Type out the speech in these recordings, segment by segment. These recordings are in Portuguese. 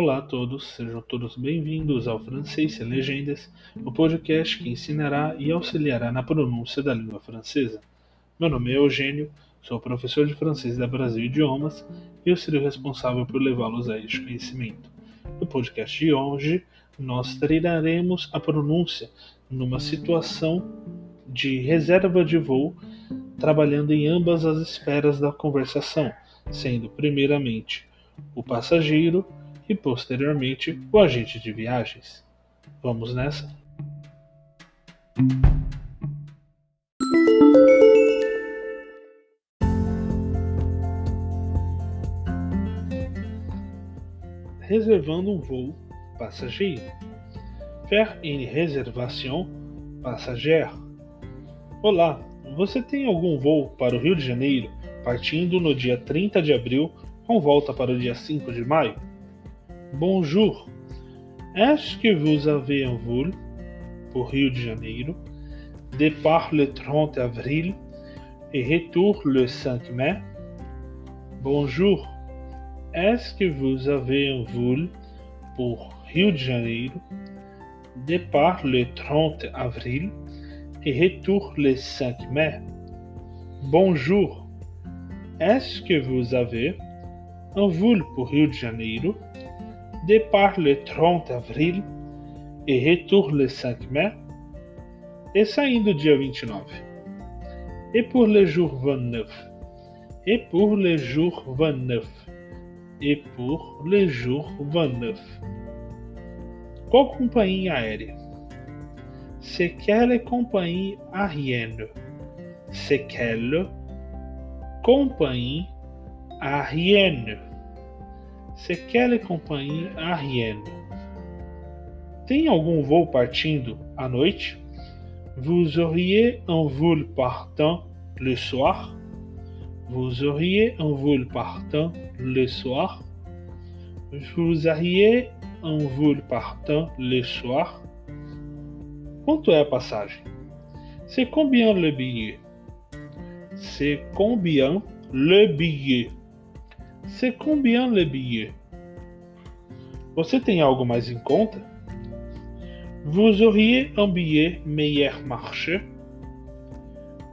Olá a todos, sejam todos bem-vindos ao Francês Sem Legendas, o podcast que ensinará e auxiliará na pronúncia da língua francesa. Meu nome é Eugênio, sou professor de francês da Brasil Idiomas e eu serei responsável por levá-los a este conhecimento. No podcast de hoje, nós treinaremos a pronúncia numa situação de reserva de voo, trabalhando em ambas as esferas da conversação, sendo primeiramente o passageiro e posteriormente o agente de viagens. Vamos nessa? Reservando um voo passageiro. Faire une réservation passager. Olá, você tem algum voo para o Rio de Janeiro partindo no dia 30 de abril com volta para o dia 5 de maio? Bonjour. Est-ce que vous avez un vol pour Rio de Janeiro, départ le 30 avril et retour le 5 mai? Bonjour. Est-ce que vous avez un vol pour Rio de Janeiro, départ le 30 avril et retour le 5 mai? Bonjour. Est-ce que vous avez un vol pour Rio de Janeiro, départ le 30 avril e retour le 5 mai, e saindo dia 29. E pour le jour 29. E pour le jour 29. E pour le jour 29. Qual companhia aérea? C'est quelle compagnie aérienne? C'est quelle compagnie aérienne? C'est quelle compagnie aérienne? Tem algum voo partindo à noite? Vous auriez un vol partant le soir? Vous auriez un vol partant le soir? Vous auriez un vol partant le soir? Quanto é a passagem? C'est combien le billet? C'est combien le billet? C'est combien le billet? Você tem algo mais em conta? Vous auriez un billet meilleur marché?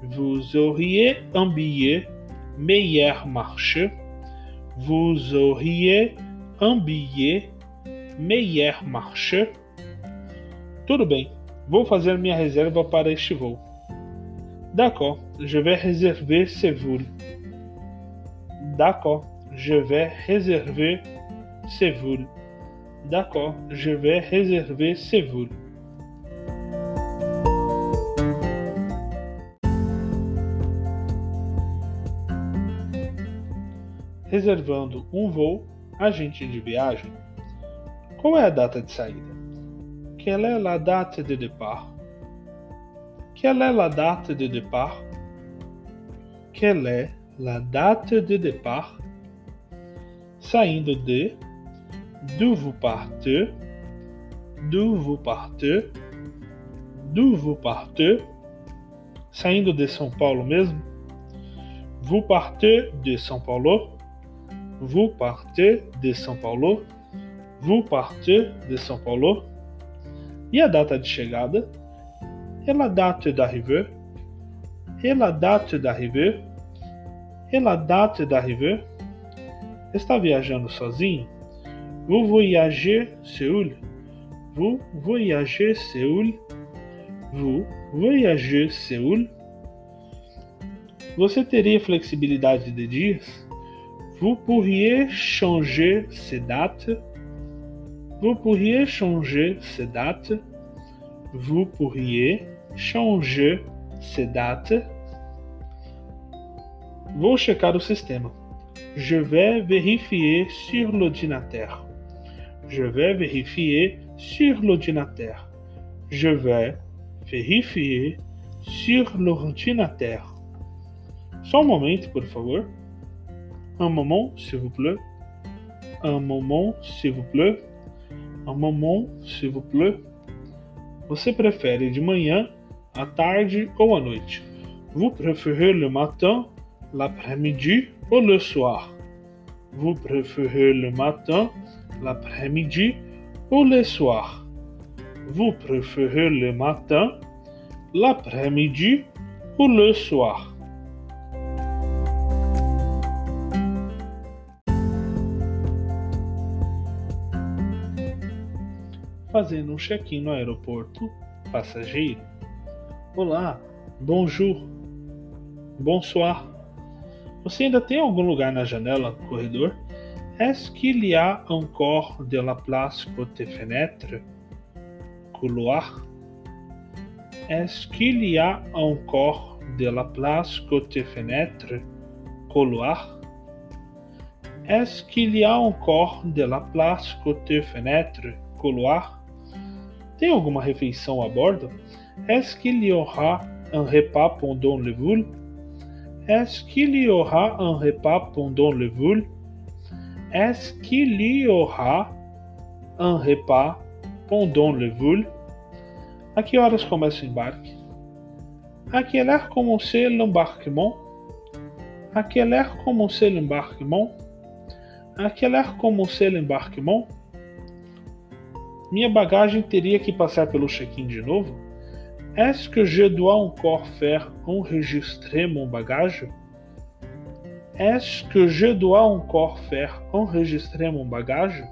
Vous auriez un billet meilleur marché? Vous auriez un billet meilleur marché? Tudo bem, vou fazer minha reserva para este voo. D'accord, je vais réserver ce vol. D'accord, je vais réserver ce vol. D'accord, je vais réserver ce vol. Reservando um voo, agente de viagem. Qual é a data de saída? Quelle est la date de départ? Quelle est la date de départ? Quelle est la date de départ? Saindo de d'où vous partez? D'où vous partez? D'où vous partez? Saindo de São Paulo mesmo? Vous partez de São Paulo? Vous partez de São Paulo? Vous partez de São Paulo? E a data de chegada? Et la date d'arrivée? Et la date d'arrivée? Et la date d'arrivée? Está viajando sozinho? Vous voyagez Seul? Vous voyagez Seul? Vous voyagez Seul? Você teria flexibilidade de dias? Vous pourriez changer ces dates? Vous pourriez changer ces dates? Vous pourriez changer ces dates? Vou checar o sistema. Je vais vérifier sur l'ordinateur. Je vais vérifier sur l'ordinateur. Je vais vérifier sur l'ordinateur. Só um momento, por favor. Un moment, s'il vous plaît. Un moment, s'il vous plaît. Un moment, s'il vous plaît. Você prefere de manhã, à tarde ou à noite? Vous préférez le matin, l'après-midi ou le soir? Vous préférez le matin, l'après-midi ou le soir? Vous préférez le matin, l'après-midi ou le soir? Fazendo um check-in no aeroporto, passageiro. Olá, bonjour, bonsoir. Você ainda tem algum lugar na janela, corredor? Est-ce qu'il y a encore de la place côté fenêtre? Couloir? Est-ce qu'il y a encore de la place côté fenêtre? Couloir? Est-ce qu'il y a encore de la place côté fenêtre? Couloir? Tem alguma refeição a bordo? Est-ce qu'il y aura un repas pendant le vol? Est-ce qu'il y aura un repas pendant le vol? Est-ce qu'il y aura un repas pendant le vol? A que horas começa o embarque? À quelle heure commence l'embarquement? À quelle heure commence l'embarquement? À quelle heure commence l'embarquement? Minha bagagem teria que passar pelo check-in de novo? Est-ce que je dois encore faire enregistrer mon bagage? Est-ce que je dois encore faire enregistrer mon bagage?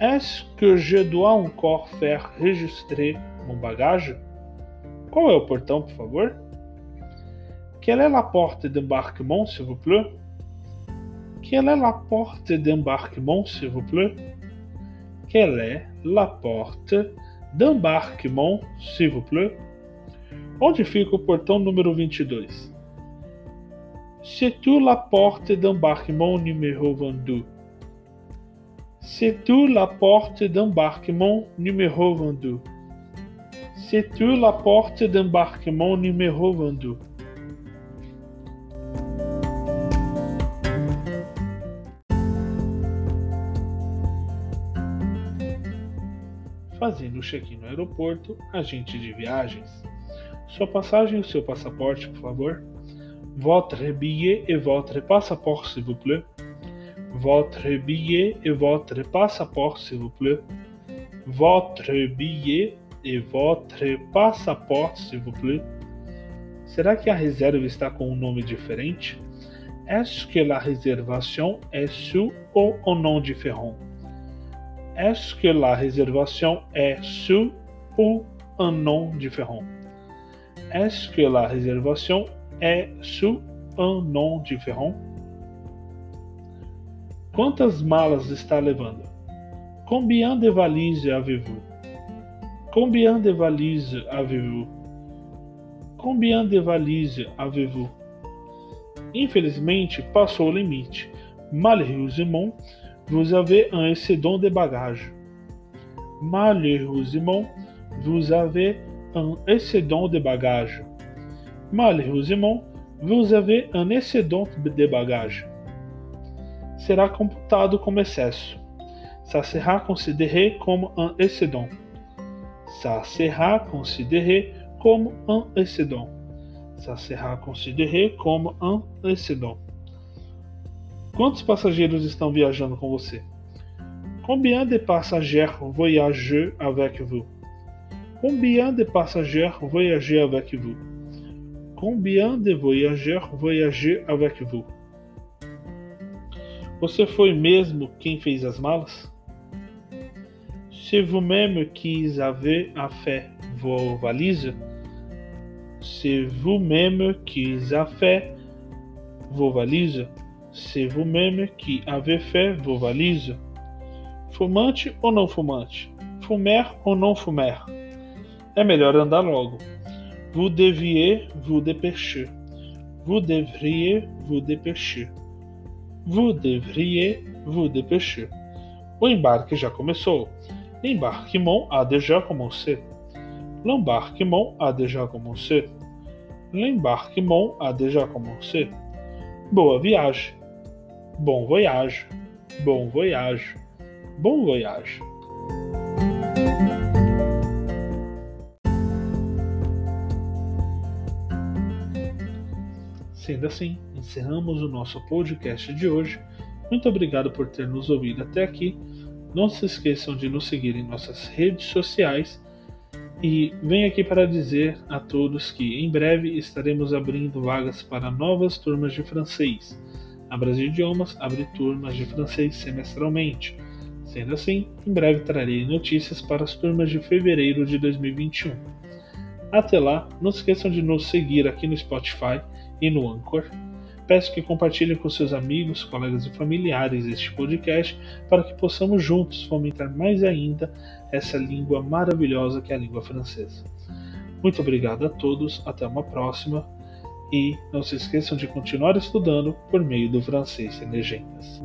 Est-ce que je dois encore faire enregistrer mon bagage? Qual é o portão, por favor? Quelle est la porte d'embarquement, s'il vous plaît? Quelle est la porte d'embarquement, s'il vous plaît? Quelle est la porte d'embarquement, s'il vous plaît? Onde fica o portão número 22? C'est tu la porte d'embarquement numéro 22? C'est tu la porte d'embarquement numéro 22? C'est tu la porte d'embarquement numéro 22? Fazendo o check-in no aeroporto, agente de viagens. Sua passagem e seu passaporte, por favor. Votre billet et votre passeport, s'il vous plaît. Votre billet et votre passeport, s'il vous plaît. Votre billet et votre passeport, s'il vous plaît. Será que a reserva está com um nome diferente? Est-ce que la réservation est sous ou un nom différent? Est-ce que la réservation est sous ou un nom différent? Est-ce que la réservation est sous un nom différent? Quantas malas está levando? Combien de valises avez-vous? Combien de valises avez-vous? Combien de avez-vous? Infelizmente, passou o limite. Malheureusement, vous avez un excédent de bagages. Malheureusement, vous avez un excédent de bagages. Malheureusement, vous avez un excédent de bagages. Será computado como excesso. Ça sera considéré comme un excédent. Ça sera considéré comme un excédent. Ça sera considéré comme un excédent. Quantos passageiros estão viajando com você? Combien de passagers voyagent avec vous? Combien de passagers voyagent avec vous? Combien de voyageurs voyagent avec vous? Você foi mesmo quem fez as malas? C'est vous-même qui avez a fait vos valises? C'est vous-même qui a fait vos valises? C'est vous-même qui avez fait vos valises? Fumante ou não fumante? Fumer ou não fumer? É melhor andar logo. Vous deviez vous dépêcher. Vous devriez vous dépêcher. Vous devriez vous dépêcher. O embarque já começou. L'embarquement a déjà commencé. L'embarquement a déjà commencé. L'embarquement a déjà commencé. Boa viagem. Bom voyage. Bom voyage. Bom voyage. Sendo assim, encerramos o nosso podcast de hoje Muito obrigado por ter nos ouvido até aqui. Não se esqueçam de nos seguir em nossas redes sociais e venho aqui para dizer a todos que em breve estaremos abrindo vagas para novas turmas de francês. Brasil Idiomas abre turmas de francês semestralmente. Sendo assim, em breve trarei notícias para as turmas de fevereiro de 2021. Até lá, não esqueçam de nos seguir aqui no Spotify e no Anchor Peço que compartilhem com seus amigos, colegas e familiares este podcast para que possamos juntos fomentar mais ainda essa língua maravilhosa que é a língua francesa. Muito obrigado a todos, até uma próxima e não se esqueçam de continuar estudando por meio do francês sem legendas.